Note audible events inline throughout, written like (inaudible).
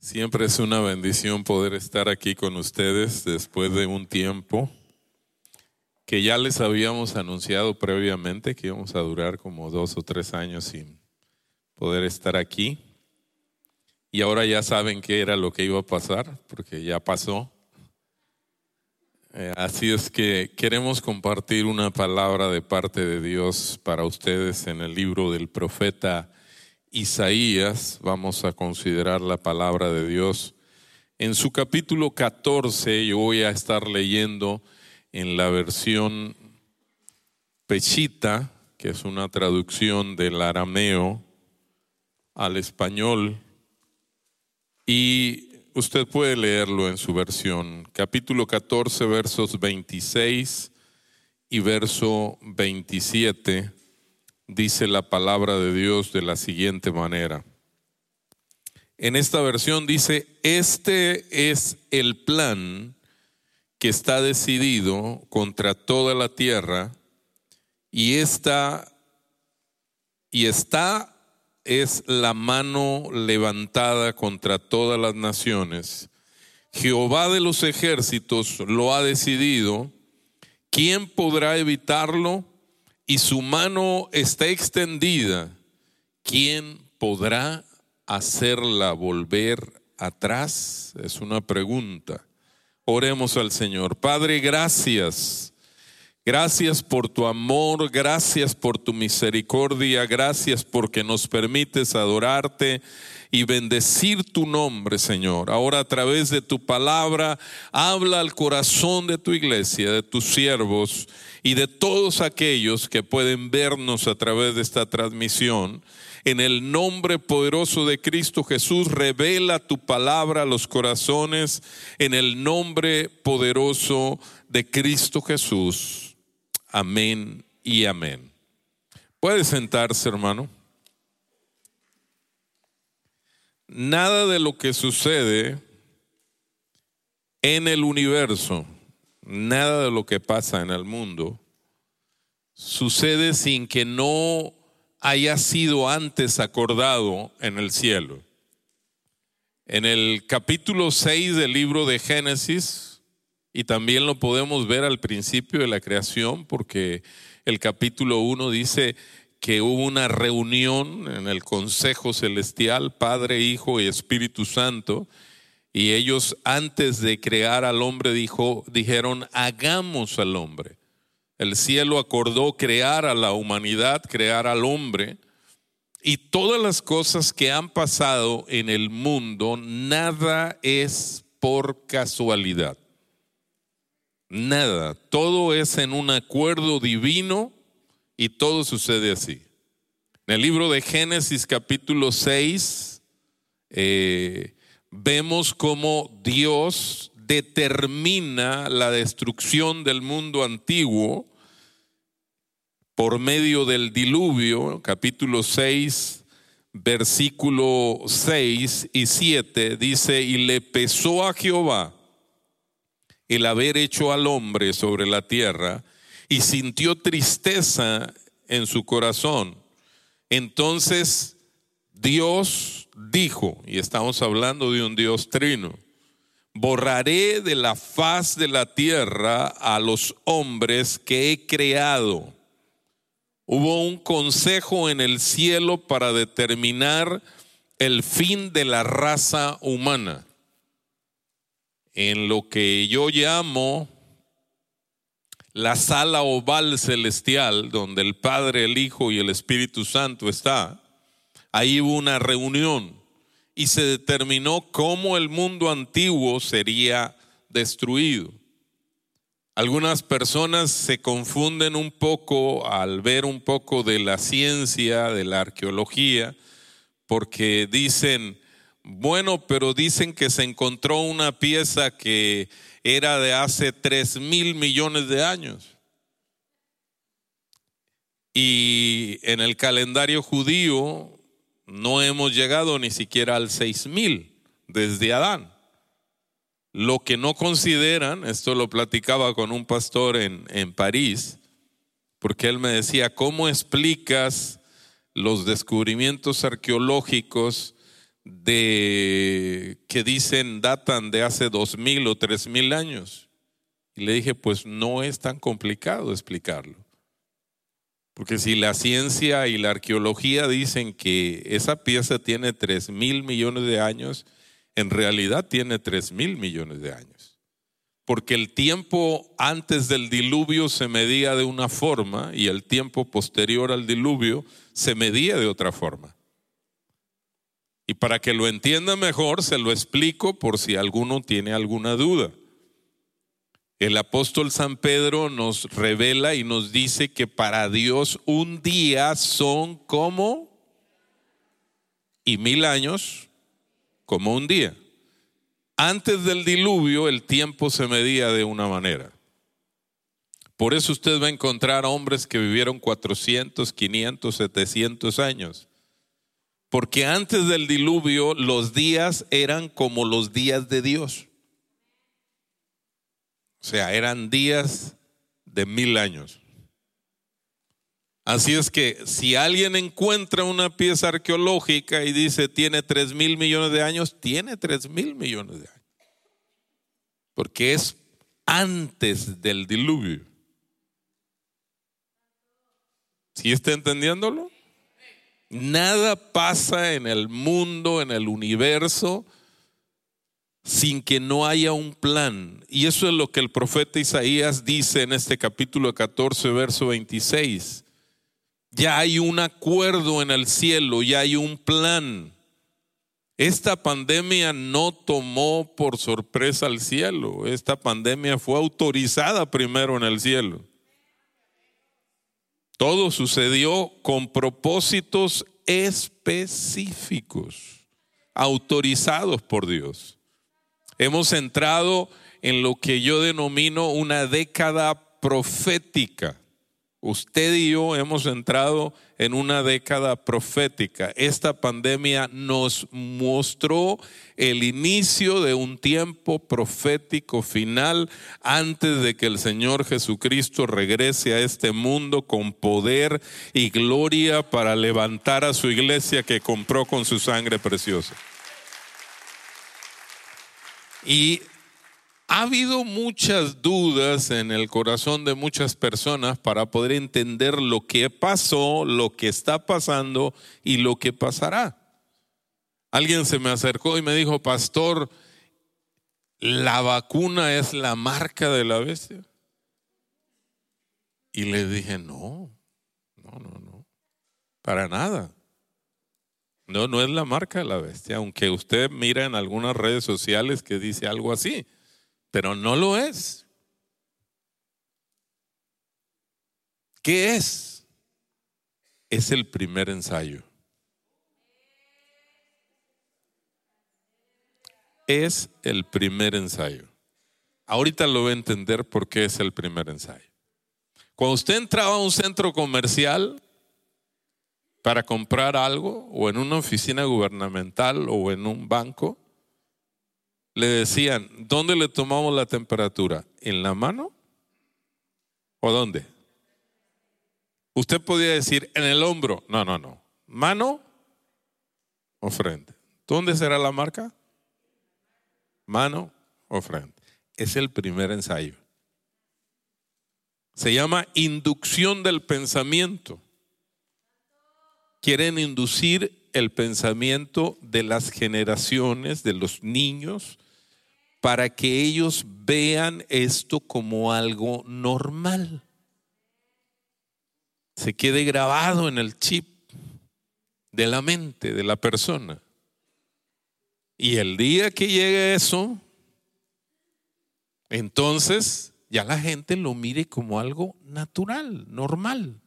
Siempre es una bendición poder estar aquí con ustedes después de un tiempo que ya les habíamos anunciado previamente que íbamos a durar como dos o tres años sin poder estar aquí. Y ahora ya saben qué era lo que iba a pasar, porque ya pasó. Eh, así es que queremos compartir una palabra de parte de Dios para ustedes en el libro del profeta Isaías, vamos a considerar la palabra de Dios. En su capítulo 14 yo voy a estar leyendo en la versión Pechita, que es una traducción del arameo al español, y usted puede leerlo en su versión. Capítulo 14, versos 26 y verso 27 dice la palabra de Dios de la siguiente manera. En esta versión dice, este es el plan que está decidido contra toda la tierra y esta y está es la mano levantada contra todas las naciones. Jehová de los ejércitos lo ha decidido. ¿Quién podrá evitarlo? Y su mano está extendida, ¿quién podrá hacerla volver atrás? Es una pregunta. Oremos al Señor. Padre, gracias. Gracias por tu amor, gracias por tu misericordia, gracias porque nos permites adorarte y bendecir tu nombre, Señor. Ahora a través de tu palabra, habla al corazón de tu iglesia, de tus siervos y de todos aquellos que pueden vernos a través de esta transmisión. En el nombre poderoso de Cristo Jesús, revela tu palabra a los corazones. En el nombre poderoso de Cristo Jesús. Amén y amén. Puede sentarse, hermano. Nada de lo que sucede en el universo, nada de lo que pasa en el mundo, sucede sin que no haya sido antes acordado en el cielo. En el capítulo 6 del libro de Génesis, y también lo podemos ver al principio de la creación, porque el capítulo 1 dice, que hubo una reunión en el Consejo Celestial, Padre, Hijo y Espíritu Santo, y ellos antes de crear al hombre dijo, dijeron, hagamos al hombre. El cielo acordó crear a la humanidad, crear al hombre, y todas las cosas que han pasado en el mundo, nada es por casualidad. Nada, todo es en un acuerdo divino y todo sucede así. En el libro de Génesis capítulo 6 eh, vemos cómo Dios determina la destrucción del mundo antiguo por medio del diluvio, capítulo 6, versículo 6 y 7, dice, y le pesó a Jehová el haber hecho al hombre sobre la tierra, y sintió tristeza en su corazón. Entonces Dios dijo, y estamos hablando de un Dios trino, borraré de la faz de la tierra a los hombres que he creado. Hubo un consejo en el cielo para determinar el fin de la raza humana. En lo que yo llamo la sala oval celestial, donde el Padre, el Hijo y el Espíritu Santo está, ahí hubo una reunión y se determinó cómo el mundo antiguo sería destruido. Algunas personas se confunden un poco al ver un poco de la ciencia, de la arqueología, porque dicen, bueno, pero dicen que se encontró una pieza que era de hace tres mil millones de años. Y en el calendario judío no hemos llegado ni siquiera al seis mil desde Adán. Lo que no consideran, esto lo platicaba con un pastor en, en París, porque él me decía, ¿cómo explicas los descubrimientos arqueológicos de que dicen datan de hace dos mil o tres mil años. Y le dije, pues no es tan complicado explicarlo. Porque si la ciencia y la arqueología dicen que esa pieza tiene tres mil millones de años, en realidad tiene tres mil millones de años. Porque el tiempo antes del diluvio se medía de una forma y el tiempo posterior al diluvio se medía de otra forma. Y para que lo entienda mejor, se lo explico por si alguno tiene alguna duda. El apóstol San Pedro nos revela y nos dice que para Dios un día son como y mil años como un día. Antes del diluvio el tiempo se medía de una manera. Por eso usted va a encontrar hombres que vivieron 400, 500, 700 años. Porque antes del diluvio los días eran como los días de Dios. O sea, eran días de mil años. Así es que si alguien encuentra una pieza arqueológica y dice tiene tres mil millones de años, tiene tres mil millones de años. Porque es antes del diluvio. ¿Sí está entendiéndolo? Nada pasa en el mundo, en el universo, sin que no haya un plan. Y eso es lo que el profeta Isaías dice en este capítulo 14, verso 26. Ya hay un acuerdo en el cielo, ya hay un plan. Esta pandemia no tomó por sorpresa al cielo, esta pandemia fue autorizada primero en el cielo. Todo sucedió con propósitos específicos, autorizados por Dios. Hemos entrado en lo que yo denomino una década profética. Usted y yo hemos entrado en una década profética. Esta pandemia nos mostró el inicio de un tiempo profético final antes de que el Señor Jesucristo regrese a este mundo con poder y gloria para levantar a su iglesia que compró con su sangre preciosa. Y ha habido muchas dudas en el corazón de muchas personas para poder entender lo que pasó, lo que está pasando y lo que pasará. Alguien se me acercó y me dijo, pastor, ¿la vacuna es la marca de la bestia? Y le dije, no, no, no, no, para nada. No, no es la marca de la bestia, aunque usted mira en algunas redes sociales que dice algo así pero no lo es. ¿Qué es? Es el primer ensayo. Es el primer ensayo. Ahorita lo voy a entender por qué es el primer ensayo. Cuando usted entraba a un centro comercial para comprar algo, o en una oficina gubernamental, o en un banco, le decían, ¿dónde le tomamos la temperatura? ¿En la mano? ¿O dónde? Usted podía decir, en el hombro. No, no, no. ¿Mano o frente? ¿Dónde será la marca? Mano o frente. Es el primer ensayo. Se llama inducción del pensamiento. Quieren inducir el pensamiento de las generaciones, de los niños, para que ellos vean esto como algo normal. Se quede grabado en el chip de la mente de la persona. Y el día que llegue eso, entonces ya la gente lo mire como algo natural, normal.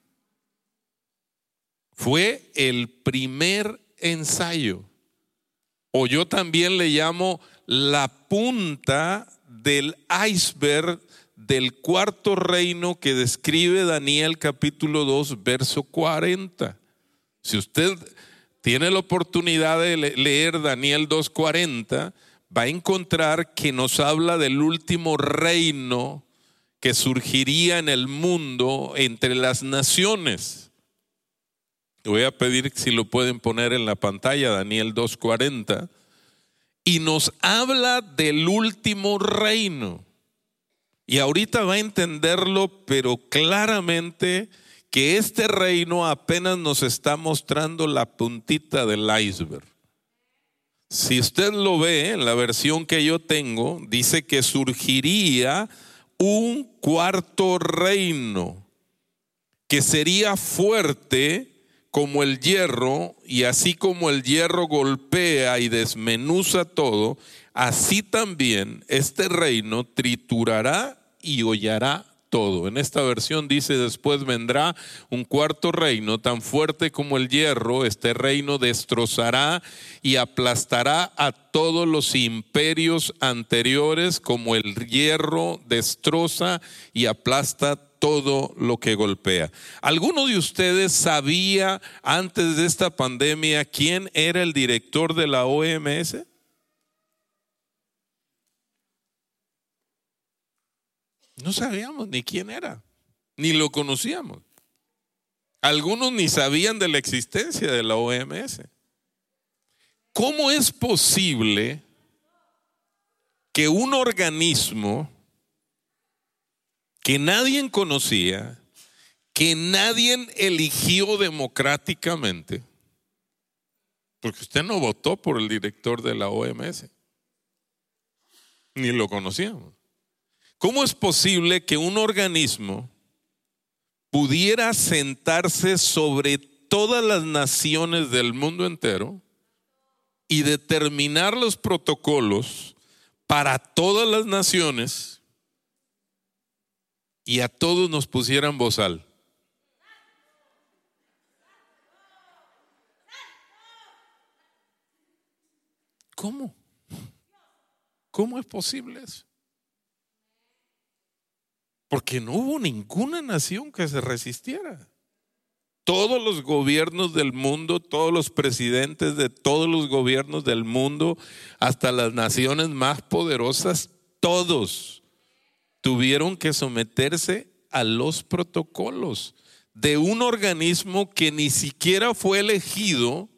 Fue el primer ensayo. O yo también le llamo la punta del iceberg del cuarto reino que describe Daniel capítulo 2, verso 40. Si usted tiene la oportunidad de leer Daniel 2.40, va a encontrar que nos habla del último reino que surgiría en el mundo entre las naciones. Voy a pedir si lo pueden poner en la pantalla, Daniel 2.40. Y nos habla del último reino. Y ahorita va a entenderlo, pero claramente que este reino apenas nos está mostrando la puntita del iceberg. Si usted lo ve en la versión que yo tengo, dice que surgiría un cuarto reino que sería fuerte como el hierro, y así como el hierro golpea y desmenuza todo, así también este reino triturará y hollará todo. En esta versión dice, después vendrá un cuarto reino tan fuerte como el hierro, este reino destrozará y aplastará a todos los imperios anteriores como el hierro destroza y aplasta todo lo que golpea. ¿Alguno de ustedes sabía antes de esta pandemia quién era el director de la OMS? No sabíamos ni quién era, ni lo conocíamos. Algunos ni sabían de la existencia de la OMS. ¿Cómo es posible que un organismo que nadie conocía, que nadie eligió democráticamente, porque usted no votó por el director de la OMS, ni lo conocíamos. ¿Cómo es posible que un organismo pudiera sentarse sobre todas las naciones del mundo entero y determinar los protocolos para todas las naciones y a todos nos pusieran bozal. ¿Cómo? ¿Cómo es posible eso? Porque no hubo ninguna nación que se resistiera. Todos los gobiernos del mundo, todos los presidentes de todos los gobiernos del mundo, hasta las naciones más poderosas, todos tuvieron que someterse a los protocolos de un organismo que ni siquiera fue elegido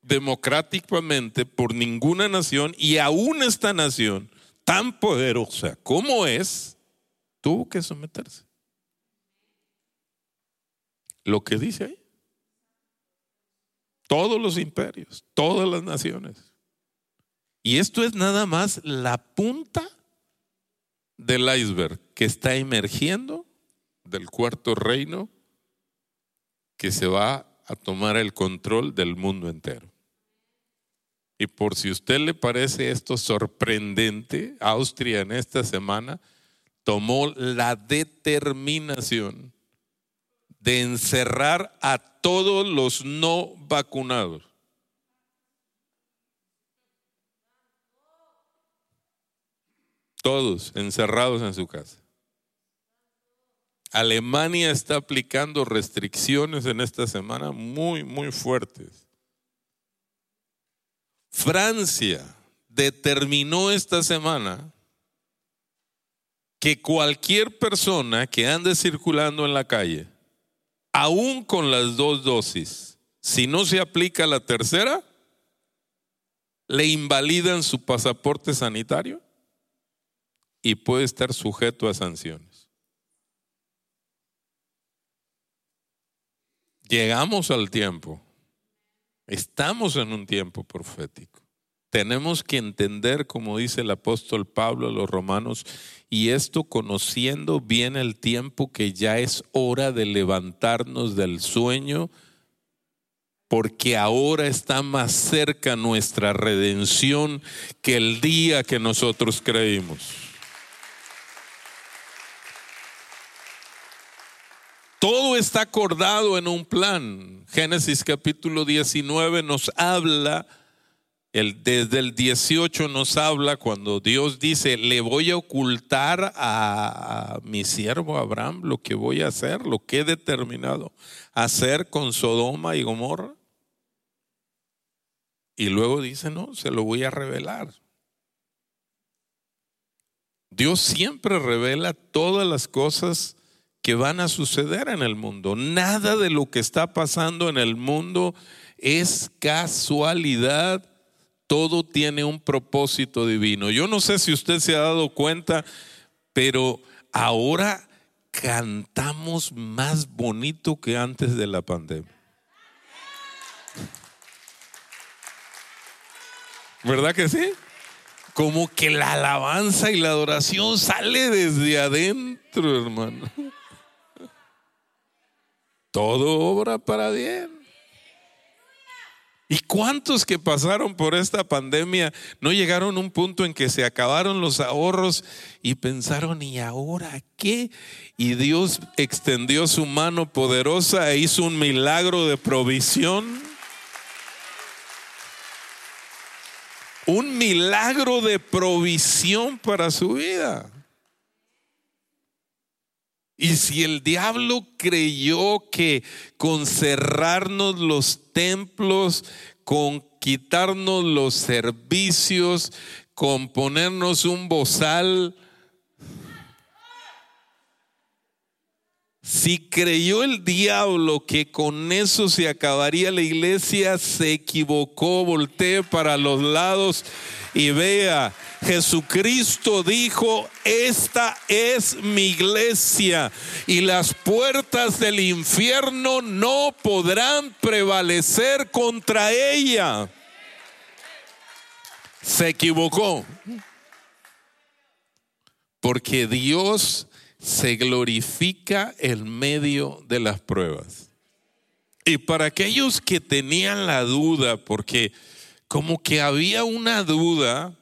democráticamente por ninguna nación y aún esta nación tan poderosa como es, tuvo que someterse. Lo que dice ahí. Todos los imperios, todas las naciones. Y esto es nada más la punta del iceberg que está emergiendo del cuarto reino que se va a tomar el control del mundo entero. Y por si a usted le parece esto sorprendente, Austria en esta semana tomó la determinación de encerrar a todos los no vacunados. Todos encerrados en su casa. Alemania está aplicando restricciones en esta semana muy, muy fuertes. Francia determinó esta semana que cualquier persona que ande circulando en la calle, aún con las dos dosis, si no se aplica la tercera, le invalidan su pasaporte sanitario y puede estar sujeto a sanciones. Llegamos al tiempo, estamos en un tiempo profético. Tenemos que entender, como dice el apóstol Pablo a los romanos, y esto conociendo bien el tiempo que ya es hora de levantarnos del sueño, porque ahora está más cerca nuestra redención que el día que nosotros creímos. Todo está acordado en un plan. Génesis capítulo 19 nos habla, el, desde el 18 nos habla cuando Dios dice, le voy a ocultar a, a mi siervo Abraham lo que voy a hacer, lo que he determinado hacer con Sodoma y Gomorra. Y luego dice, no, se lo voy a revelar. Dios siempre revela todas las cosas que van a suceder en el mundo. Nada de lo que está pasando en el mundo es casualidad. Todo tiene un propósito divino. Yo no sé si usted se ha dado cuenta, pero ahora cantamos más bonito que antes de la pandemia. ¿Verdad que sí? Como que la alabanza y la adoración sale desde adentro, hermano. Todo obra para bien. ¿Y cuántos que pasaron por esta pandemia no llegaron a un punto en que se acabaron los ahorros y pensaron, ¿y ahora qué? Y Dios extendió su mano poderosa e hizo un milagro de provisión. Un milagro de provisión para su vida. Y si el diablo creyó que con cerrarnos los templos, con quitarnos los servicios, con ponernos un bozal, si creyó el diablo que con eso se acabaría la iglesia, se equivocó, voltee para los lados y vea Jesucristo dijo, esta es mi iglesia y las puertas del infierno no podrán prevalecer contra ella. Se equivocó. Porque Dios se glorifica en medio de las pruebas. Y para aquellos que tenían la duda, porque como que había una duda,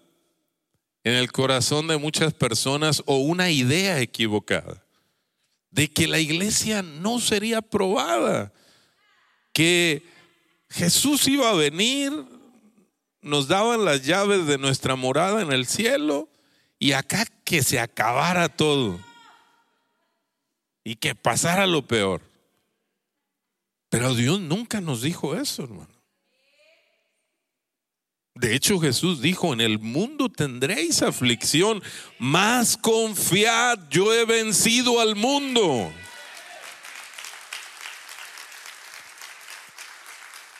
en el corazón de muchas personas o una idea equivocada de que la iglesia no sería probada, que Jesús iba a venir, nos daban las llaves de nuestra morada en el cielo y acá que se acabara todo y que pasara lo peor. Pero Dios nunca nos dijo eso, hermano. De hecho, Jesús dijo, en el mundo tendréis aflicción, mas confiad, yo he vencido al mundo.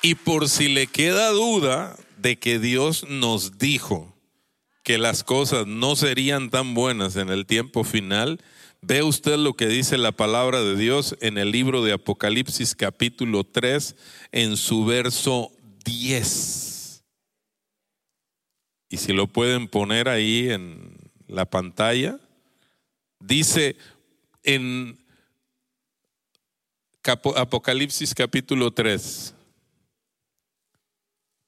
Y por si le queda duda de que Dios nos dijo que las cosas no serían tan buenas en el tiempo final, ve usted lo que dice la palabra de Dios en el libro de Apocalipsis capítulo 3 en su verso 10. Y si lo pueden poner ahí en la pantalla, dice en Apocalipsis capítulo 3,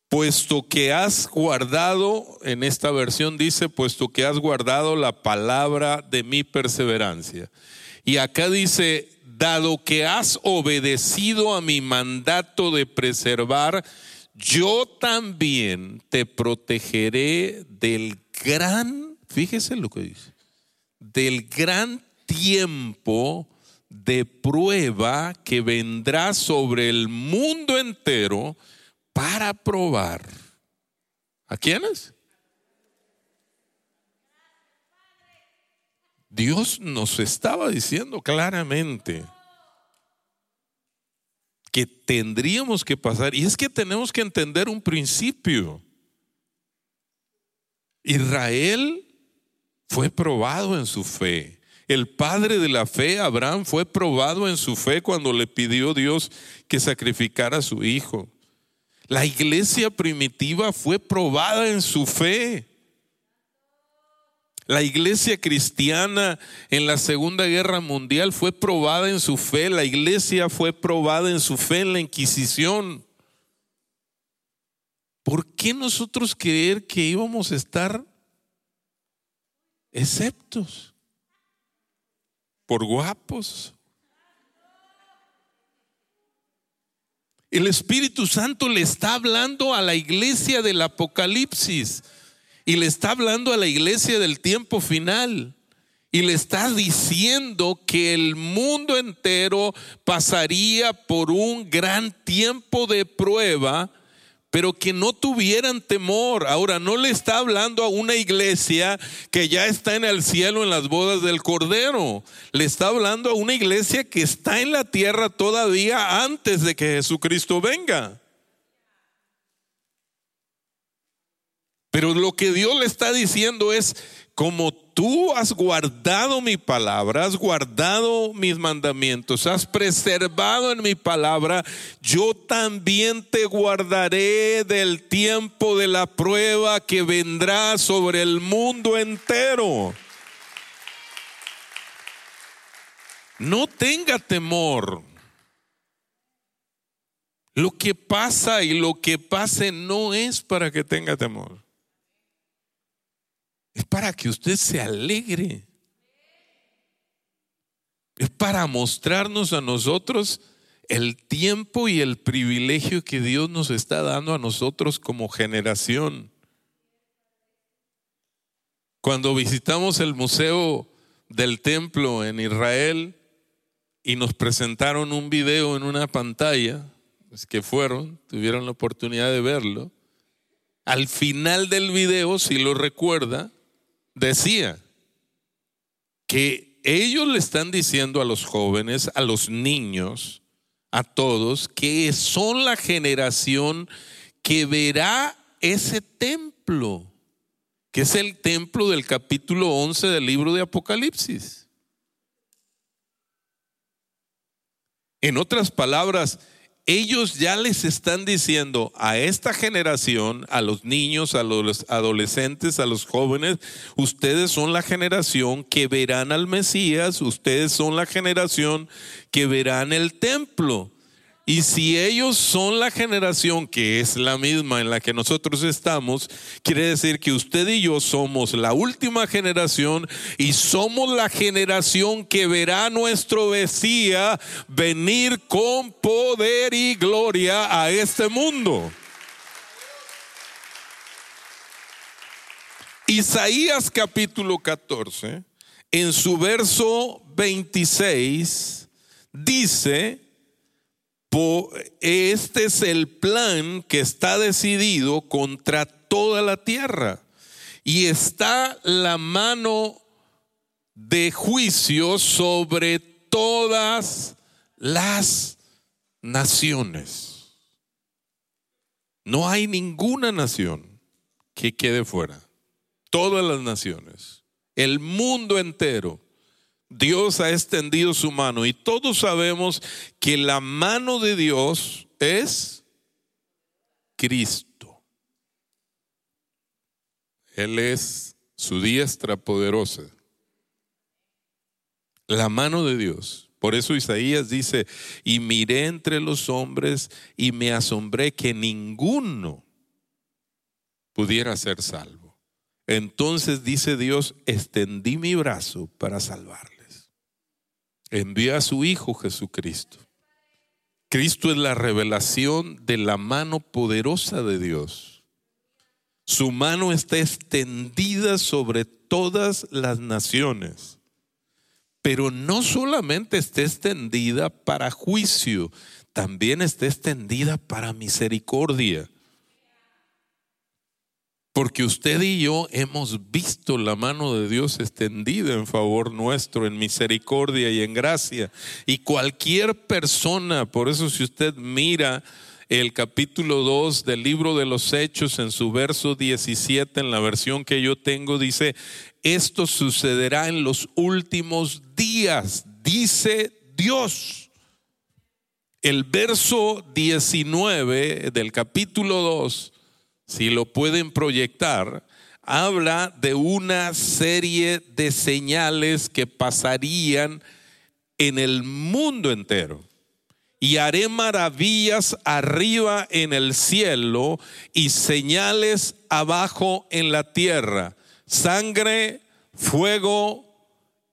puesto que has guardado, en esta versión dice, puesto que has guardado la palabra de mi perseverancia. Y acá dice, dado que has obedecido a mi mandato de preservar yo también te protegeré del gran, fíjese lo que dice, del gran tiempo de prueba que vendrá sobre el mundo entero para probar. ¿A quiénes? Dios nos estaba diciendo claramente que tendríamos que pasar. Y es que tenemos que entender un principio. Israel fue probado en su fe. El padre de la fe, Abraham, fue probado en su fe cuando le pidió Dios que sacrificara a su hijo. La iglesia primitiva fue probada en su fe. La iglesia cristiana en la Segunda Guerra Mundial fue probada en su fe, la iglesia fue probada en su fe en la Inquisición. ¿Por qué nosotros creer que íbamos a estar exceptos? Por guapos. El Espíritu Santo le está hablando a la iglesia del Apocalipsis y le está hablando a la iglesia del tiempo final. Y le está diciendo que el mundo entero pasaría por un gran tiempo de prueba pero que no tuvieran temor. Ahora, no le está hablando a una iglesia que ya está en el cielo en las bodas del Cordero. Le está hablando a una iglesia que está en la tierra todavía antes de que Jesucristo venga. Pero lo que Dios le está diciendo es, como tú has guardado mi palabra, has guardado mis mandamientos, has preservado en mi palabra, yo también te guardaré del tiempo de la prueba que vendrá sobre el mundo entero. No tenga temor. Lo que pasa y lo que pase no es para que tenga temor es para que usted se alegre. Es para mostrarnos a nosotros el tiempo y el privilegio que Dios nos está dando a nosotros como generación. Cuando visitamos el Museo del Templo en Israel y nos presentaron un video en una pantalla, es que fueron, tuvieron la oportunidad de verlo, al final del video, si lo recuerda, decía que ellos le están diciendo a los jóvenes, a los niños, a todos, que son la generación que verá ese templo, que es el templo del capítulo 11 del libro de Apocalipsis. En otras palabras, ellos ya les están diciendo a esta generación, a los niños, a los adolescentes, a los jóvenes, ustedes son la generación que verán al Mesías, ustedes son la generación que verán el templo. Y si ellos son la generación que es la misma en la que nosotros estamos, quiere decir que usted y yo somos la última generación y somos la generación que verá nuestro Mesías venir con poder y gloria a este mundo. Isaías capítulo 14, en su verso 26, dice, este es el plan que está decidido contra toda la tierra. Y está la mano de juicio sobre todas las naciones. No hay ninguna nación que quede fuera. Todas las naciones, el mundo entero Dios ha extendido su mano y todos sabemos que la mano de Dios es Cristo. Él es su diestra poderosa. La mano de Dios. Por eso Isaías dice, y miré entre los hombres y me asombré que ninguno pudiera ser salvo. Entonces dice Dios, extendí mi brazo para salvar envía a su Hijo Jesucristo. Cristo es la revelación de la mano poderosa de Dios. Su mano está extendida sobre todas las naciones, pero no solamente está extendida para juicio, también está extendida para misericordia. Porque usted y yo hemos visto la mano de Dios extendida en favor nuestro, en misericordia y en gracia. Y cualquier persona, por eso si usted mira el capítulo 2 del libro de los Hechos en su verso 17, en la versión que yo tengo, dice, esto sucederá en los últimos días, dice Dios. El verso 19 del capítulo 2 si lo pueden proyectar, habla de una serie de señales que pasarían en el mundo entero. Y haré maravillas arriba en el cielo y señales abajo en la tierra. Sangre, fuego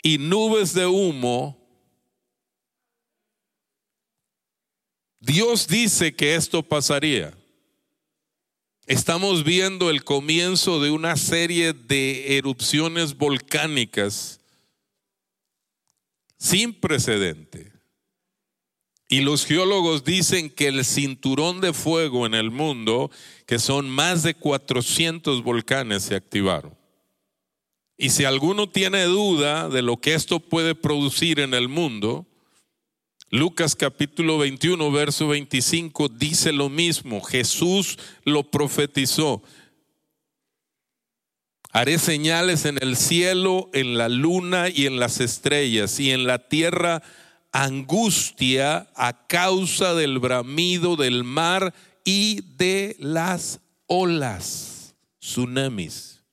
y nubes de humo. Dios dice que esto pasaría. Estamos viendo el comienzo de una serie de erupciones volcánicas sin precedente. Y los geólogos dicen que el cinturón de fuego en el mundo, que son más de 400 volcanes, se activaron. Y si alguno tiene duda de lo que esto puede producir en el mundo, Lucas capítulo 21, verso 25 dice lo mismo. Jesús lo profetizó. Haré señales en el cielo, en la luna y en las estrellas, y en la tierra angustia a causa del bramido del mar y de las olas, tsunamis.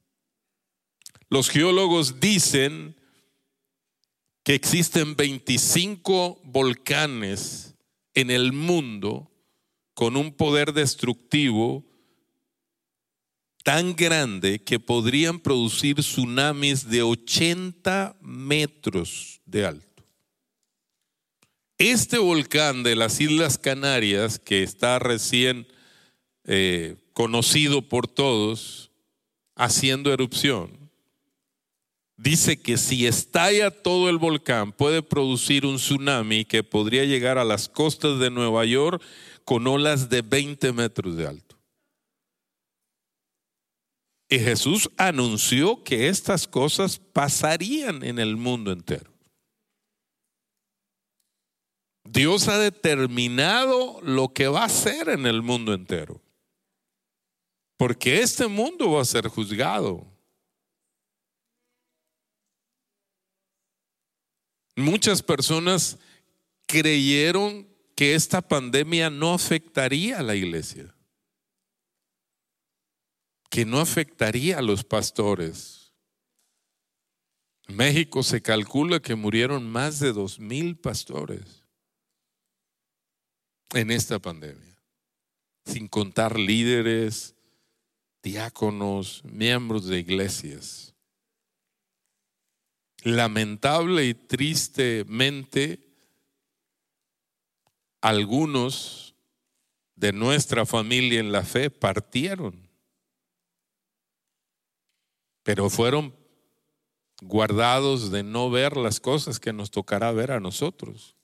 Los geólogos dicen que existen 25 volcanes en el mundo con un poder destructivo tan grande que podrían producir tsunamis de 80 metros de alto. Este volcán de las Islas Canarias, que está recién eh, conocido por todos, haciendo erupción, dice que si estalla todo el volcán puede producir un tsunami que podría llegar a las costas de Nueva York con olas de 20 metros de alto. Y Jesús anunció que estas cosas pasarían en el mundo entero. Dios ha determinado lo que va a ser en el mundo entero. Porque este mundo va a ser juzgado. Muchas personas creyeron que esta pandemia no afectaría a la iglesia, que no afectaría a los pastores. En México se calcula que murieron más de dos mil pastores en esta pandemia, sin contar líderes, diáconos, miembros de iglesias. Lamentable y tristemente, algunos de nuestra familia en la fe partieron, pero fueron guardados de no ver las cosas que nos tocará ver a nosotros.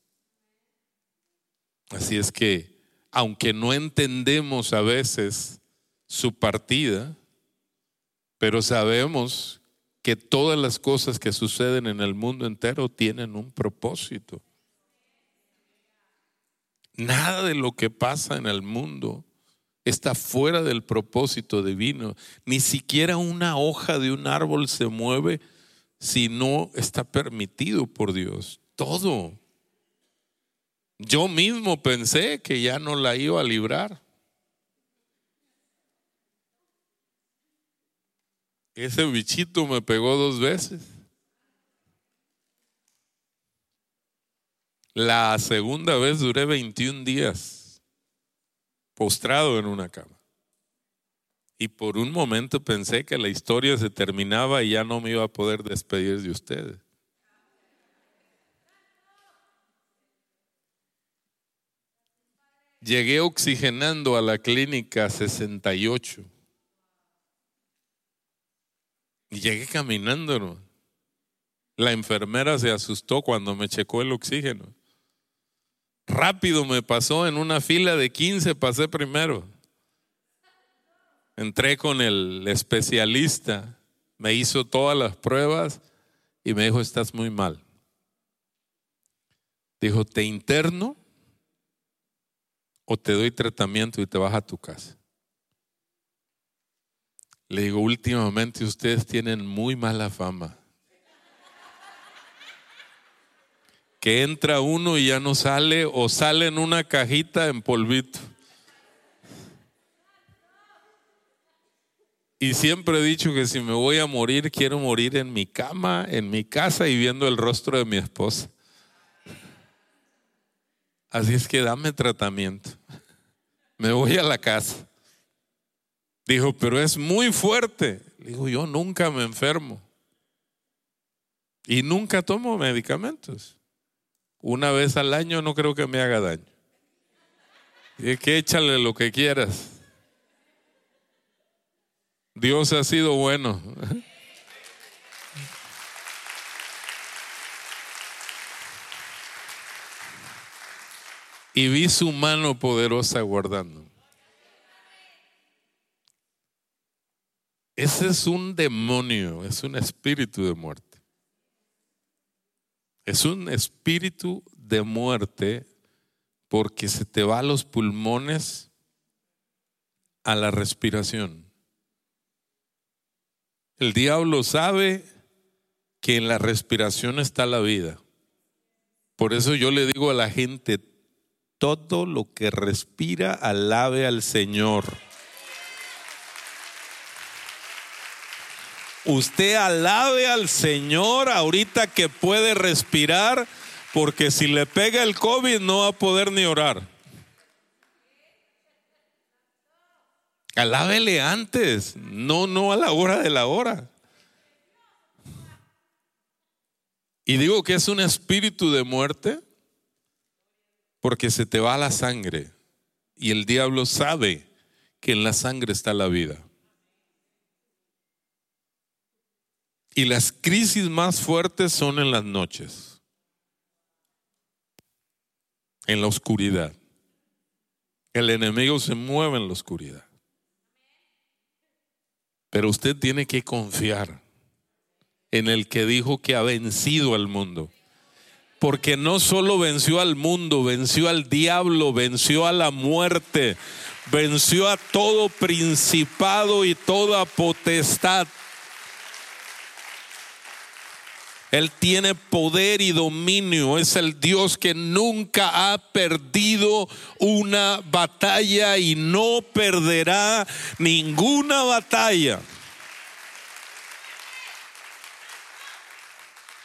Así es que, aunque no entendemos a veces su partida, pero sabemos que todas las cosas que suceden en el mundo entero tienen un propósito. Nada de lo que pasa en el mundo está fuera del propósito divino. Ni siquiera una hoja de un árbol se mueve si no está permitido por Dios. Todo. Yo mismo pensé que ya no la iba a librar. Ese bichito me pegó dos veces. La segunda vez duré 21 días postrado en una cama. Y por un momento pensé que la historia se terminaba y ya no me iba a poder despedir de ustedes. Llegué oxigenando a la clínica 68. Y llegué caminando. La enfermera se asustó cuando me checó el oxígeno. Rápido me pasó en una fila de 15, pasé primero. Entré con el especialista, me hizo todas las pruebas y me dijo, estás muy mal. Dijo, te interno o te doy tratamiento y te vas a tu casa. Le digo, últimamente ustedes tienen muy mala fama. Que entra uno y ya no sale o sale en una cajita en polvito. Y siempre he dicho que si me voy a morir, quiero morir en mi cama, en mi casa y viendo el rostro de mi esposa. Así es que dame tratamiento. Me voy a la casa. Dijo, pero es muy fuerte. Dijo, yo nunca me enfermo. Y nunca tomo medicamentos. Una vez al año no creo que me haga daño. Y es que échale lo que quieras. Dios ha sido bueno. y vi su mano poderosa guardando. Ese es un demonio, es un espíritu de muerte. Es un espíritu de muerte porque se te va a los pulmones a la respiración. El diablo sabe que en la respiración está la vida. Por eso yo le digo a la gente, todo lo que respira, alabe al Señor. Usted alabe al Señor ahorita que puede respirar, porque si le pega el COVID no va a poder ni orar. Alábele antes, no, no a la hora de la hora. Y digo que es un espíritu de muerte porque se te va la sangre y el diablo sabe que en la sangre está la vida. Y las crisis más fuertes son en las noches, en la oscuridad. El enemigo se mueve en la oscuridad. Pero usted tiene que confiar en el que dijo que ha vencido al mundo. Porque no solo venció al mundo, venció al diablo, venció a la muerte, venció a todo principado y toda potestad. Él tiene poder y dominio. Es el Dios que nunca ha perdido una batalla y no perderá ninguna batalla.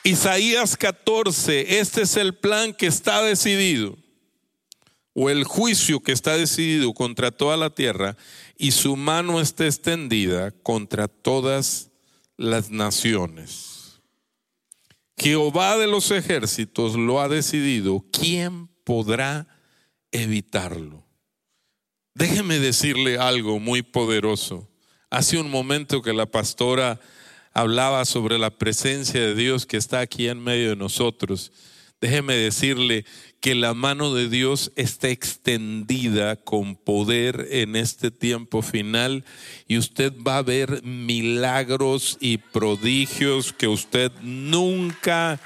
Isaías 14, este es el plan que está decidido, o el juicio que está decidido contra toda la tierra, y su mano está extendida contra todas las naciones. Jehová de los ejércitos lo ha decidido. ¿Quién podrá evitarlo? Déjeme decirle algo muy poderoso. Hace un momento que la pastora hablaba sobre la presencia de Dios que está aquí en medio de nosotros. Déjeme decirle que la mano de Dios está extendida con poder en este tiempo final y usted va a ver milagros y prodigios que usted nunca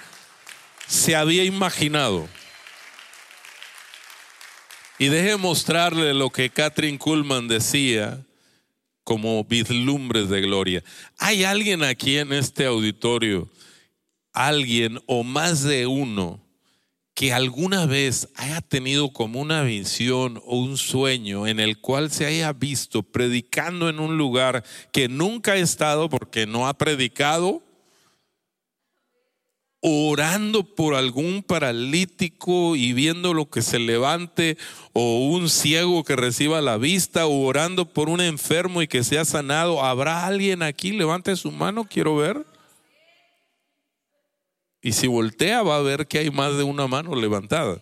se había imaginado. Y deje mostrarle lo que Catherine Kuhlman decía como vislumbres de gloria. ¿Hay alguien aquí en este auditorio, alguien o más de uno, que alguna vez haya tenido como una visión o un sueño en el cual se haya visto predicando en un lugar que nunca ha estado porque no ha predicado? orando por algún paralítico y viendo lo que se levante, o un ciego que reciba la vista, o orando por un enfermo y que sea sanado. ¿Habrá alguien aquí? Levante su mano, quiero ver. Y si voltea va a ver que hay más de una mano levantada.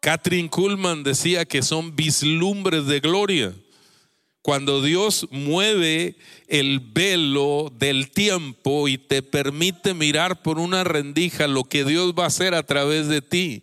Catherine Kuhlman decía que son vislumbres de gloria. Cuando Dios mueve el velo del tiempo y te permite mirar por una rendija lo que Dios va a hacer a través de ti.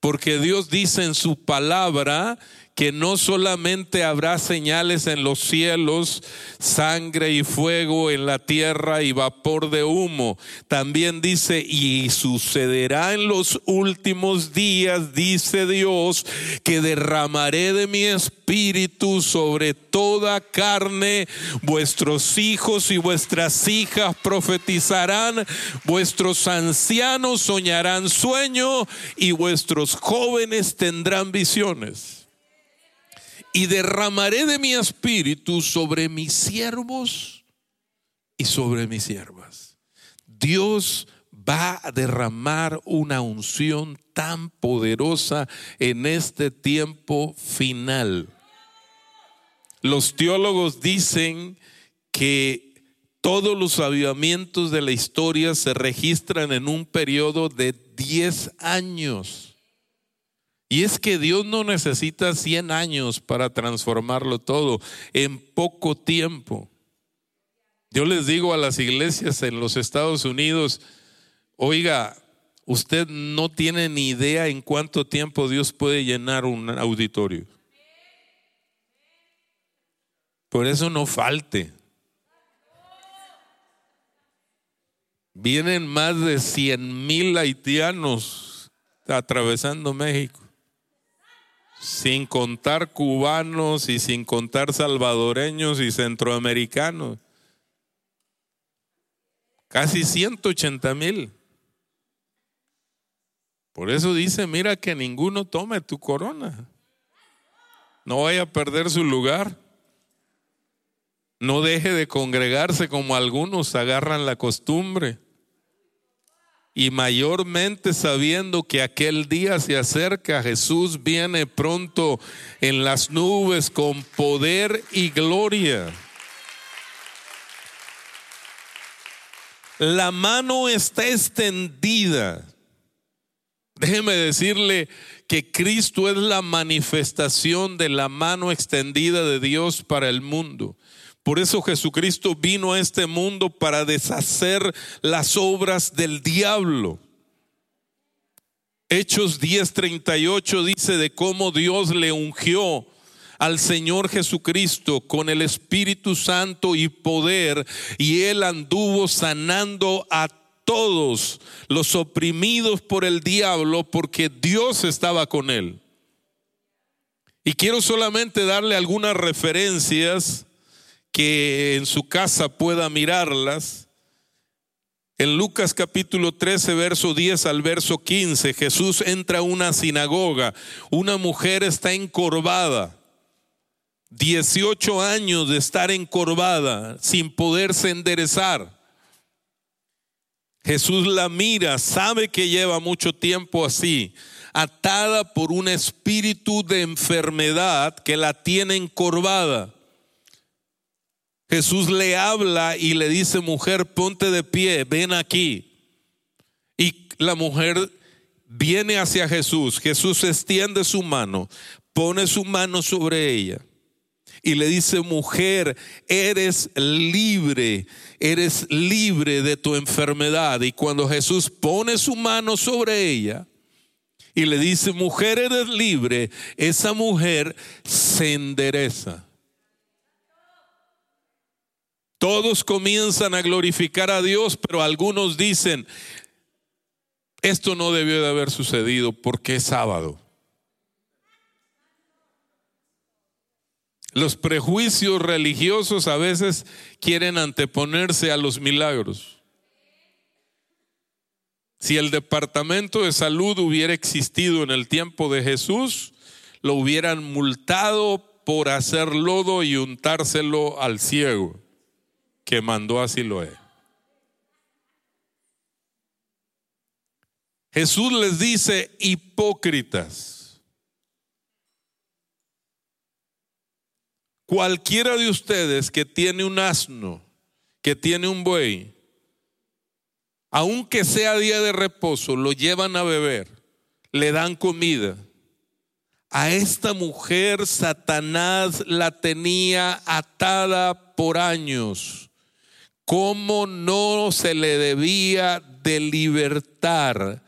Porque Dios dice en su palabra que no solamente habrá señales en los cielos, sangre y fuego en la tierra y vapor de humo. También dice, y sucederá en los últimos días, dice Dios, que derramaré de mi espíritu sobre toda carne. Vuestros hijos y vuestras hijas profetizarán, vuestros ancianos soñarán sueño y vuestros jóvenes tendrán visiones y derramaré de mi espíritu sobre mis siervos y sobre mis siervas. Dios va a derramar una unción tan poderosa en este tiempo final. Los teólogos dicen que todos los avivamientos de la historia se registran en un periodo de 10 años. Y es que Dios no necesita 100 años para transformarlo todo en poco tiempo. Yo les digo a las iglesias en los Estados Unidos, oiga, Usted no tiene ni idea en cuánto tiempo Dios puede llenar un auditorio. Por eso no falte. Vienen más de 100 mil haitianos atravesando México, sin contar cubanos y sin contar salvadoreños y centroamericanos. Casi 180 mil. Por eso dice, mira que ninguno tome tu corona. No vaya a perder su lugar. No deje de congregarse como algunos agarran la costumbre. Y mayormente sabiendo que aquel día se acerca, Jesús viene pronto en las nubes con poder y gloria. La mano está extendida Déjeme decirle que Cristo es la manifestación de la mano extendida de Dios para el mundo. Por eso Jesucristo vino a este mundo para deshacer las obras del diablo. Hechos 10:38 dice de cómo Dios le ungió al Señor Jesucristo con el Espíritu Santo y poder y él anduvo sanando a todos los oprimidos por el diablo porque Dios estaba con él. Y quiero solamente darle algunas referencias que en su casa pueda mirarlas. En Lucas capítulo 13, verso 10 al verso 15, Jesús entra a una sinagoga. Una mujer está encorvada. 18 años de estar encorvada sin poderse enderezar. Jesús la mira, sabe que lleva mucho tiempo así, atada por un espíritu de enfermedad que la tiene encorvada. Jesús le habla y le dice, mujer, ponte de pie, ven aquí. Y la mujer viene hacia Jesús. Jesús extiende su mano, pone su mano sobre ella y le dice, mujer, eres libre, eres libre de tu enfermedad. Y cuando Jesús pone su mano sobre ella y le dice, mujer, eres libre, esa mujer se endereza. Todos comienzan a glorificar a Dios, pero algunos dicen, esto no debió de haber sucedido porque es sábado. Los prejuicios religiosos a veces quieren anteponerse a los milagros. Si el departamento de salud hubiera existido en el tiempo de Jesús, lo hubieran multado por hacer lodo y untárselo al ciego que mandó a Siloé. Jesús les dice, hipócritas. Cualquiera de ustedes que tiene un asno, que tiene un buey, aunque sea día de reposo, lo llevan a beber, le dan comida. A esta mujer Satanás la tenía atada por años. ¿Cómo no se le debía de libertar?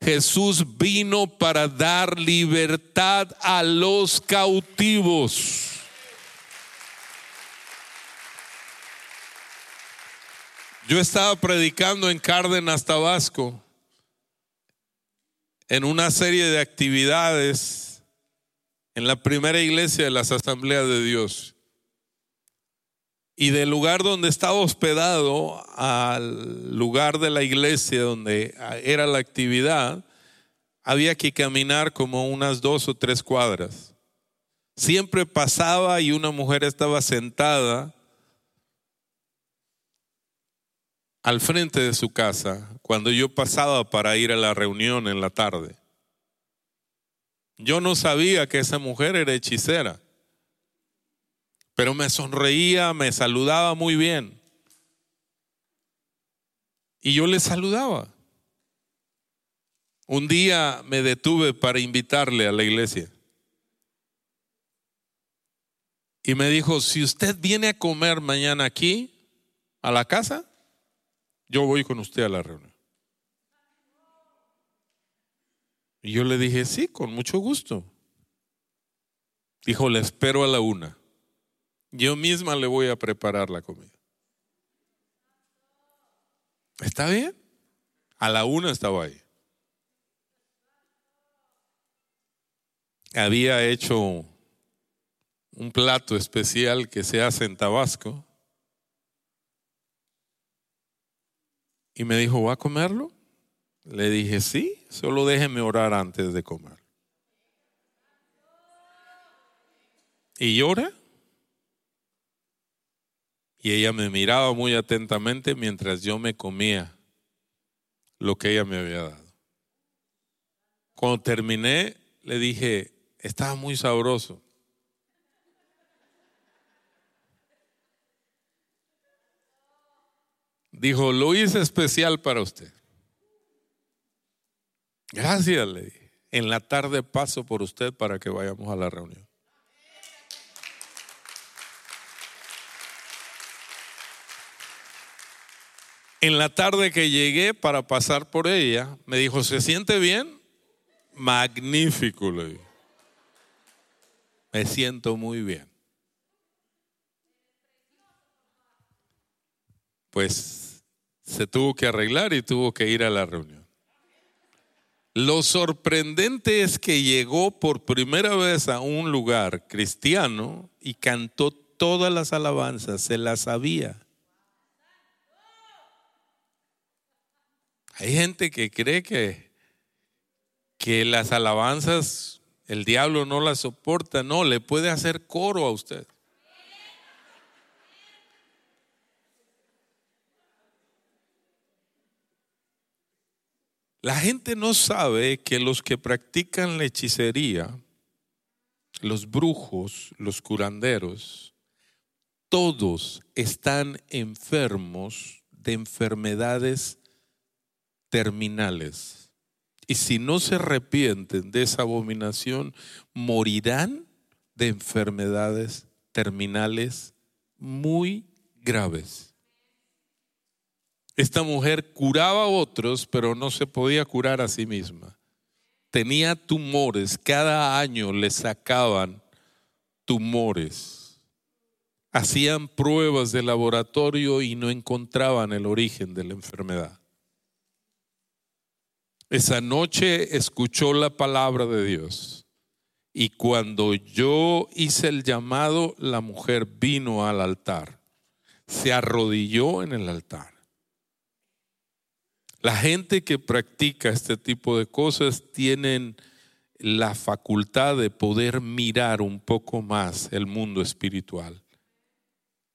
Jesús vino para dar libertad a los cautivos. Yo estaba predicando en Cárdenas, Tabasco, en una serie de actividades en la primera iglesia de las asambleas de Dios. Y del lugar donde estaba hospedado al lugar de la iglesia donde era la actividad, había que caminar como unas dos o tres cuadras. Siempre pasaba y una mujer estaba sentada al frente de su casa cuando yo pasaba para ir a la reunión en la tarde. Yo no sabía que esa mujer era hechicera, pero me sonreía, me saludaba muy bien. Y yo le saludaba. Un día me detuve para invitarle a la iglesia. Y me dijo, si usted viene a comer mañana aquí, a la casa, yo voy con usted a la reunión. Y yo le dije, sí, con mucho gusto. Dijo, le espero a la una. Yo misma le voy a preparar la comida. ¿Está bien? A la una estaba ahí. Había hecho un plato especial que se hace en Tabasco. Y me dijo, ¿va a comerlo? Le dije, sí, solo déjeme orar antes de comer. Y llora. Y ella me miraba muy atentamente mientras yo me comía lo que ella me había dado. Cuando terminé, le dije, estaba muy sabroso. Dijo, lo hice especial para usted. Gracias, le dije. En la tarde paso por usted para que vayamos a la reunión. En la tarde que llegué para pasar por ella, me dijo, ¿se siente bien? Magnífico, le dije. Me siento muy bien. Pues se tuvo que arreglar y tuvo que ir a la reunión. Lo sorprendente es que llegó por primera vez a un lugar cristiano y cantó todas las alabanzas, se las sabía. Hay gente que cree que, que las alabanzas el diablo no las soporta, no, le puede hacer coro a usted. La gente no sabe que los que practican la hechicería, los brujos, los curanderos, todos están enfermos de enfermedades terminales. Y si no se arrepienten de esa abominación, morirán de enfermedades terminales muy graves. Esta mujer curaba a otros, pero no se podía curar a sí misma. Tenía tumores, cada año le sacaban tumores. Hacían pruebas de laboratorio y no encontraban el origen de la enfermedad. Esa noche escuchó la palabra de Dios y cuando yo hice el llamado, la mujer vino al altar, se arrodilló en el altar la gente que practica este tipo de cosas tienen la facultad de poder mirar un poco más el mundo espiritual.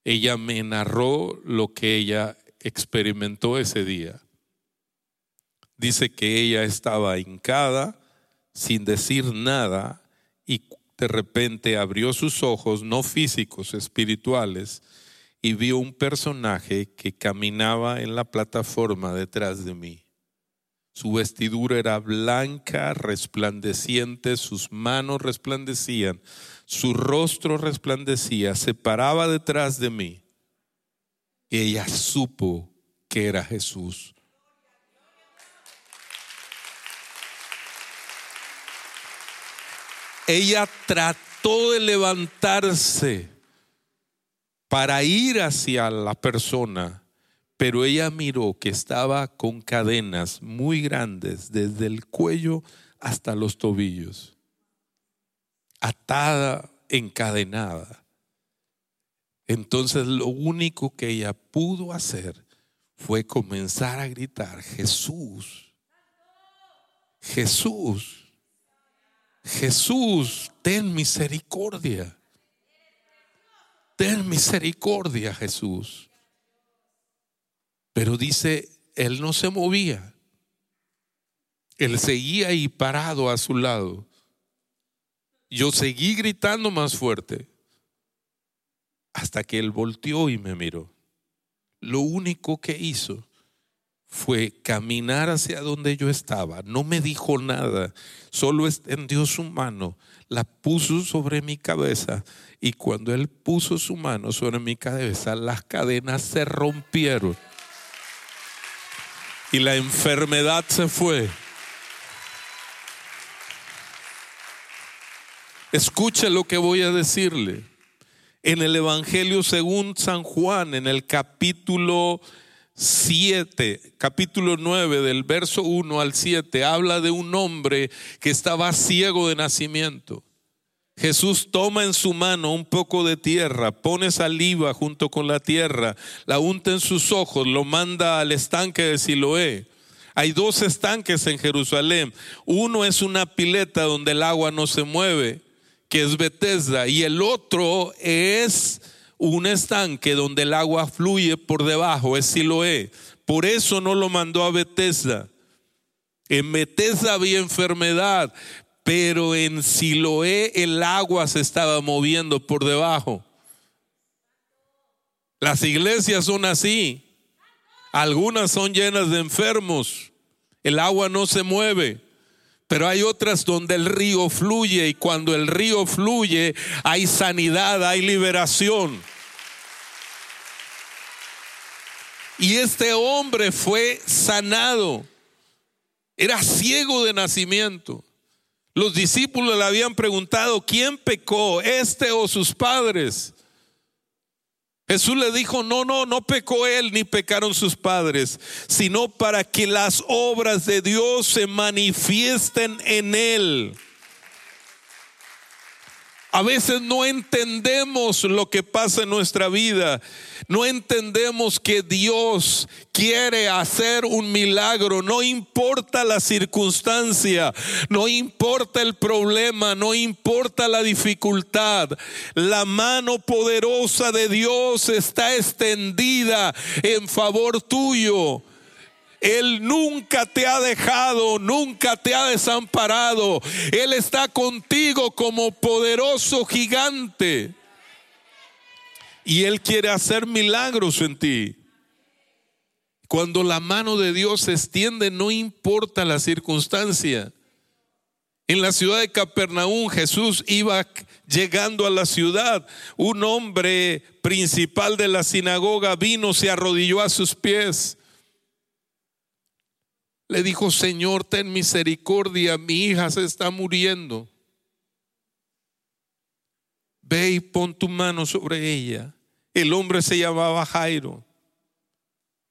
Ella me narró lo que ella experimentó ese día. Dice que ella estaba hincada sin decir nada y de repente abrió sus ojos, no físicos, espirituales, y vio un personaje que caminaba en la plataforma detrás de mí. Su vestidura era blanca, resplandeciente, sus manos resplandecían, su rostro resplandecía, se paraba detrás de mí. Ella supo que era Jesús. Ella trató de levantarse para ir hacia la persona, pero ella miró que estaba con cadenas muy grandes desde el cuello hasta los tobillos, atada, encadenada. Entonces lo único que ella pudo hacer fue comenzar a gritar, Jesús, Jesús, Jesús, ten misericordia ten misericordia, Jesús. Pero dice, él no se movía. Él seguía ahí parado a su lado. Yo seguí gritando más fuerte hasta que él volteó y me miró. Lo único que hizo fue caminar hacia donde yo estaba. No me dijo nada, solo extendió su mano, la puso sobre mi cabeza y cuando él puso su mano sobre mi cabeza, las cadenas se rompieron. Y la enfermedad se fue. Escuche lo que voy a decirle. En el Evangelio según San Juan, en el capítulo 7, capítulo 9, del verso 1 al 7, habla de un hombre que estaba ciego de nacimiento. Jesús toma en su mano un poco de tierra, pone saliva junto con la tierra, la unta en sus ojos, lo manda al estanque de Siloé. Hay dos estanques en Jerusalén. Uno es una pileta donde el agua no se mueve, que es Bethesda, y el otro es un estanque donde el agua fluye por debajo, es Siloé. Por eso no lo mandó a Bethesda. En Bethesda había enfermedad, pero en Siloé el agua se estaba moviendo por debajo. Las iglesias son así. Algunas son llenas de enfermos. El agua no se mueve. Pero hay otras donde el río fluye y cuando el río fluye hay sanidad, hay liberación. Y este hombre fue sanado. Era ciego de nacimiento. Los discípulos le habían preguntado, ¿quién pecó, este o sus padres? Jesús le dijo, no, no, no pecó él ni pecaron sus padres, sino para que las obras de Dios se manifiesten en él. A veces no entendemos lo que pasa en nuestra vida. No entendemos que Dios quiere hacer un milagro. No importa la circunstancia, no importa el problema, no importa la dificultad. La mano poderosa de Dios está extendida en favor tuyo. Él nunca te ha dejado, nunca te ha desamparado. Él está contigo como poderoso gigante. Y Él quiere hacer milagros en ti. Cuando la mano de Dios se extiende, no importa la circunstancia. En la ciudad de Capernaum Jesús iba llegando a la ciudad. Un hombre principal de la sinagoga vino, se arrodilló a sus pies le dijo, Señor, ten misericordia, mi hija se está muriendo. Ve y pon tu mano sobre ella. El hombre se llamaba Jairo.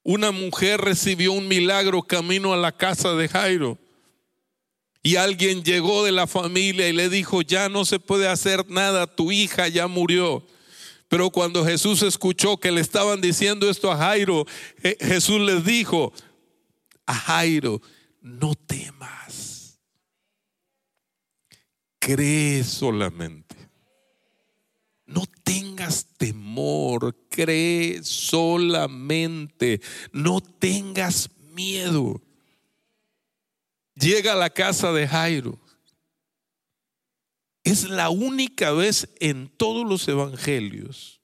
Una mujer recibió un milagro camino a la casa de Jairo. Y alguien llegó de la familia y le dijo, ya no se puede hacer nada, tu hija ya murió. Pero cuando Jesús escuchó que le estaban diciendo esto a Jairo, eh, Jesús les dijo, Jairo, no temas, cree solamente. No tengas temor, cree solamente, no tengas miedo. Llega a la casa de Jairo. Es la única vez en todos los evangelios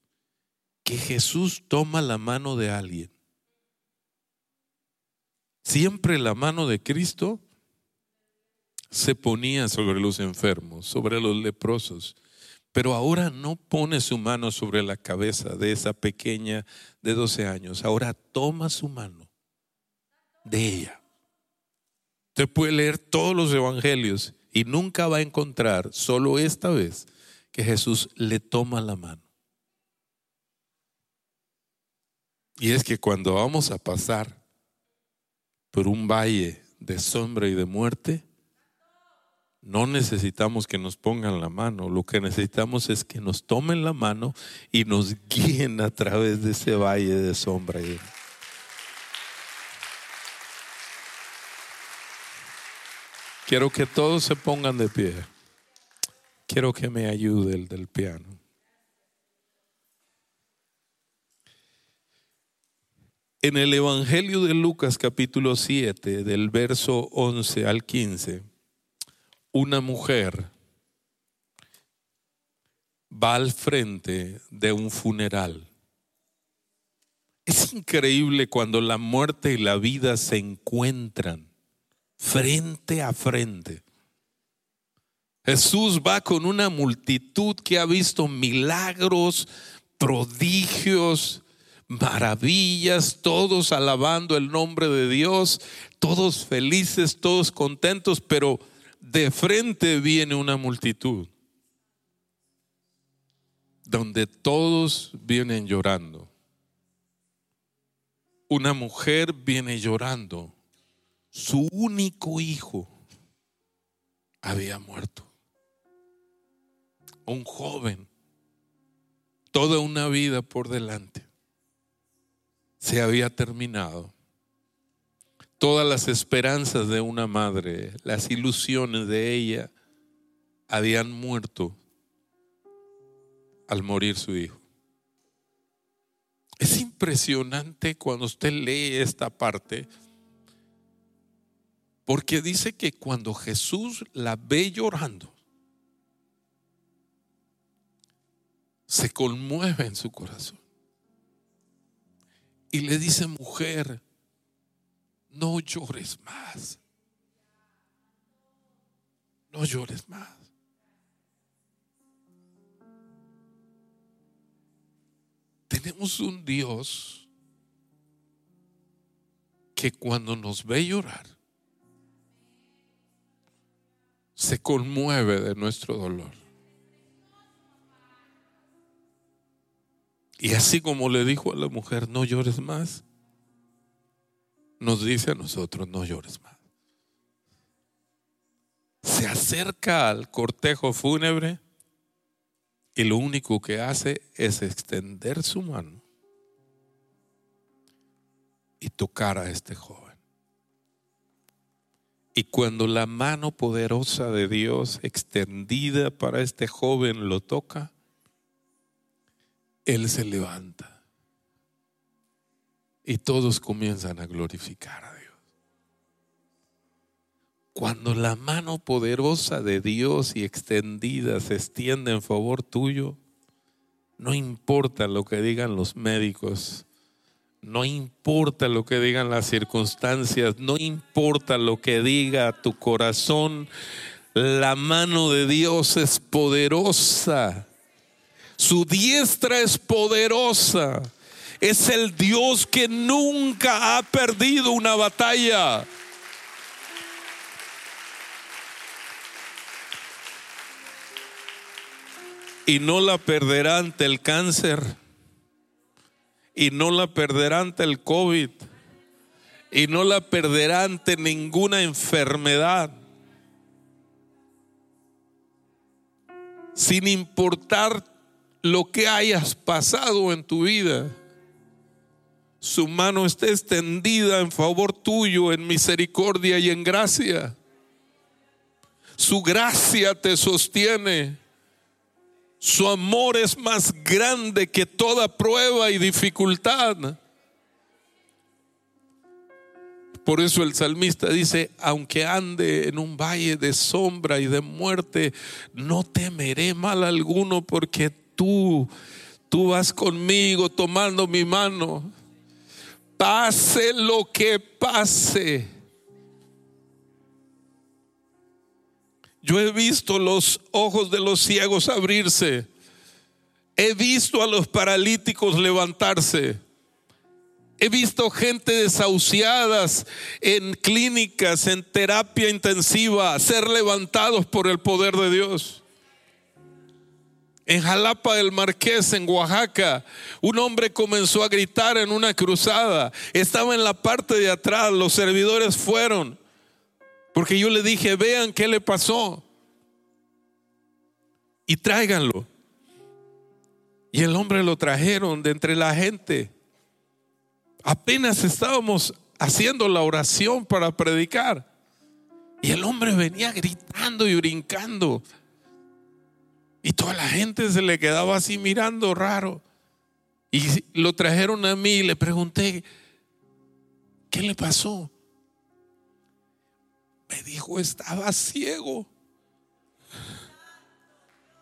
que Jesús toma la mano de alguien Siempre la mano de Cristo se ponía sobre los enfermos, sobre los leprosos, pero ahora no pone su mano sobre la cabeza de esa pequeña de 12 años, ahora toma su mano de ella. Usted puede leer todos los evangelios y nunca va a encontrar, solo esta vez, que Jesús le toma la mano. Y es que cuando vamos a pasar por un valle de sombra y de muerte, no necesitamos que nos pongan la mano, lo que necesitamos es que nos tomen la mano y nos guíen a través de ese valle de sombra. Quiero que todos se pongan de pie. Quiero que me ayude el del piano. En el Evangelio de Lucas capítulo 7, del verso 11 al 15, una mujer va al frente de un funeral. Es increíble cuando la muerte y la vida se encuentran frente a frente. Jesús va con una multitud que ha visto milagros, prodigios, maravillas, todos alabando el nombre de Dios, todos felices, todos contentos, pero de frente viene una multitud. donde todos vienen llorando. Una mujer viene llorando. Su único hijo había muerto. Un joven, toda una vida por delante, se había terminado. Todas las esperanzas de una madre, las ilusiones de ella, habían muerto al morir su hijo. Es impresionante cuando usted lee esta parte, porque dice que cuando Jesús la ve llorando, se conmueve en su corazón. Y le dice, mujer, no llores más. No llores más. Tenemos un Dios que cuando nos ve llorar, se conmueve de nuestro dolor. Y así como le dijo a la mujer, no llores más, nos dice a nosotros, no llores más. Se acerca al cortejo fúnebre y lo único que hace es extender su mano y tocar a este joven. Y cuando la mano poderosa de Dios extendida para este joven lo toca, Él se levanta. Y todos comienzan a glorificar a Dios. Cuando la mano poderosa de Dios y extendida se extiende en favor tuyo, no importa lo que digan los médicos, no importa lo que digan las circunstancias, no importa lo que diga tu corazón, la mano de Dios es poderosa. Su diestra es poderosa. Es el Dios que nunca ha perdido una batalla. y no la perderá ante el cáncer, y no la perderá ante el COVID, y no la perderá ante ninguna enfermedad. Sin importar lo que hayas pasado en tu vida, su mano está extendida en favor tuyo, en misericordia y en gracia. Su gracia te sostiene. Su amor es más grande que toda prueba y dificultad. Por eso el salmista dice, aunque ande en un valle de sombra y de muerte, no temeré mal alguno porque tú, tú vas conmigo tomando mi mano. Pase lo que pase Yo he visto los ojos de los ciegos abrirse. He visto a los paralíticos levantarse. He visto gente desahuciadas en clínicas, en terapia intensiva, ser levantados por el poder de Dios. En Jalapa del Marqués, en Oaxaca, un hombre comenzó a gritar en una cruzada. Estaba en la parte de atrás, los servidores fueron. Porque yo le dije, vean qué le pasó. Y tráiganlo. Y el hombre lo trajeron de entre la gente. Apenas estábamos haciendo la oración para predicar. Y el hombre venía gritando y brincando. Y toda la gente se le quedaba así mirando raro. Y lo trajeron a mí y le pregunté, ¿qué le pasó? Me dijo, estaba ciego.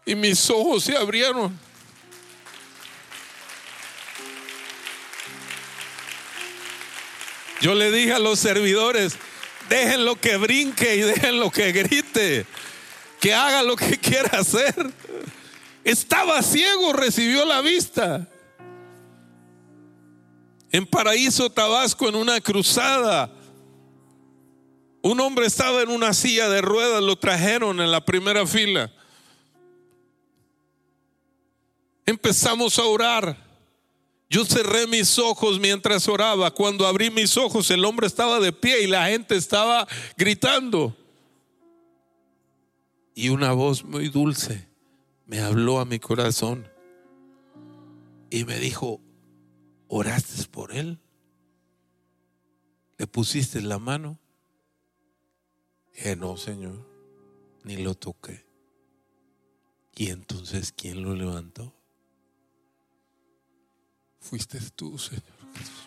Y mis ojos se abrieron. Yo le dije a los servidores, déjenlo que brinque y déjenlo que grite, que haga lo que (laughs) quiera hacer. Estaba ciego, recibió la vista. En Paraíso, Tabasco, en una cruzada, un hombre estaba en una silla de ruedas, lo trajeron en la primera fila. Empezamos a orar. Yo cerré mis ojos mientras oraba. Cuando abrí mis ojos, el hombre estaba de pie y la gente estaba gritando. Y una voz muy dulce me habló a mi corazón y me dijo, ¿oraste por él? ¿Le pusiste la mano? Dije, no, Señor, ni lo toqué. Y entonces, ¿quién lo levantó? Fuiste tú, Señor Jesús.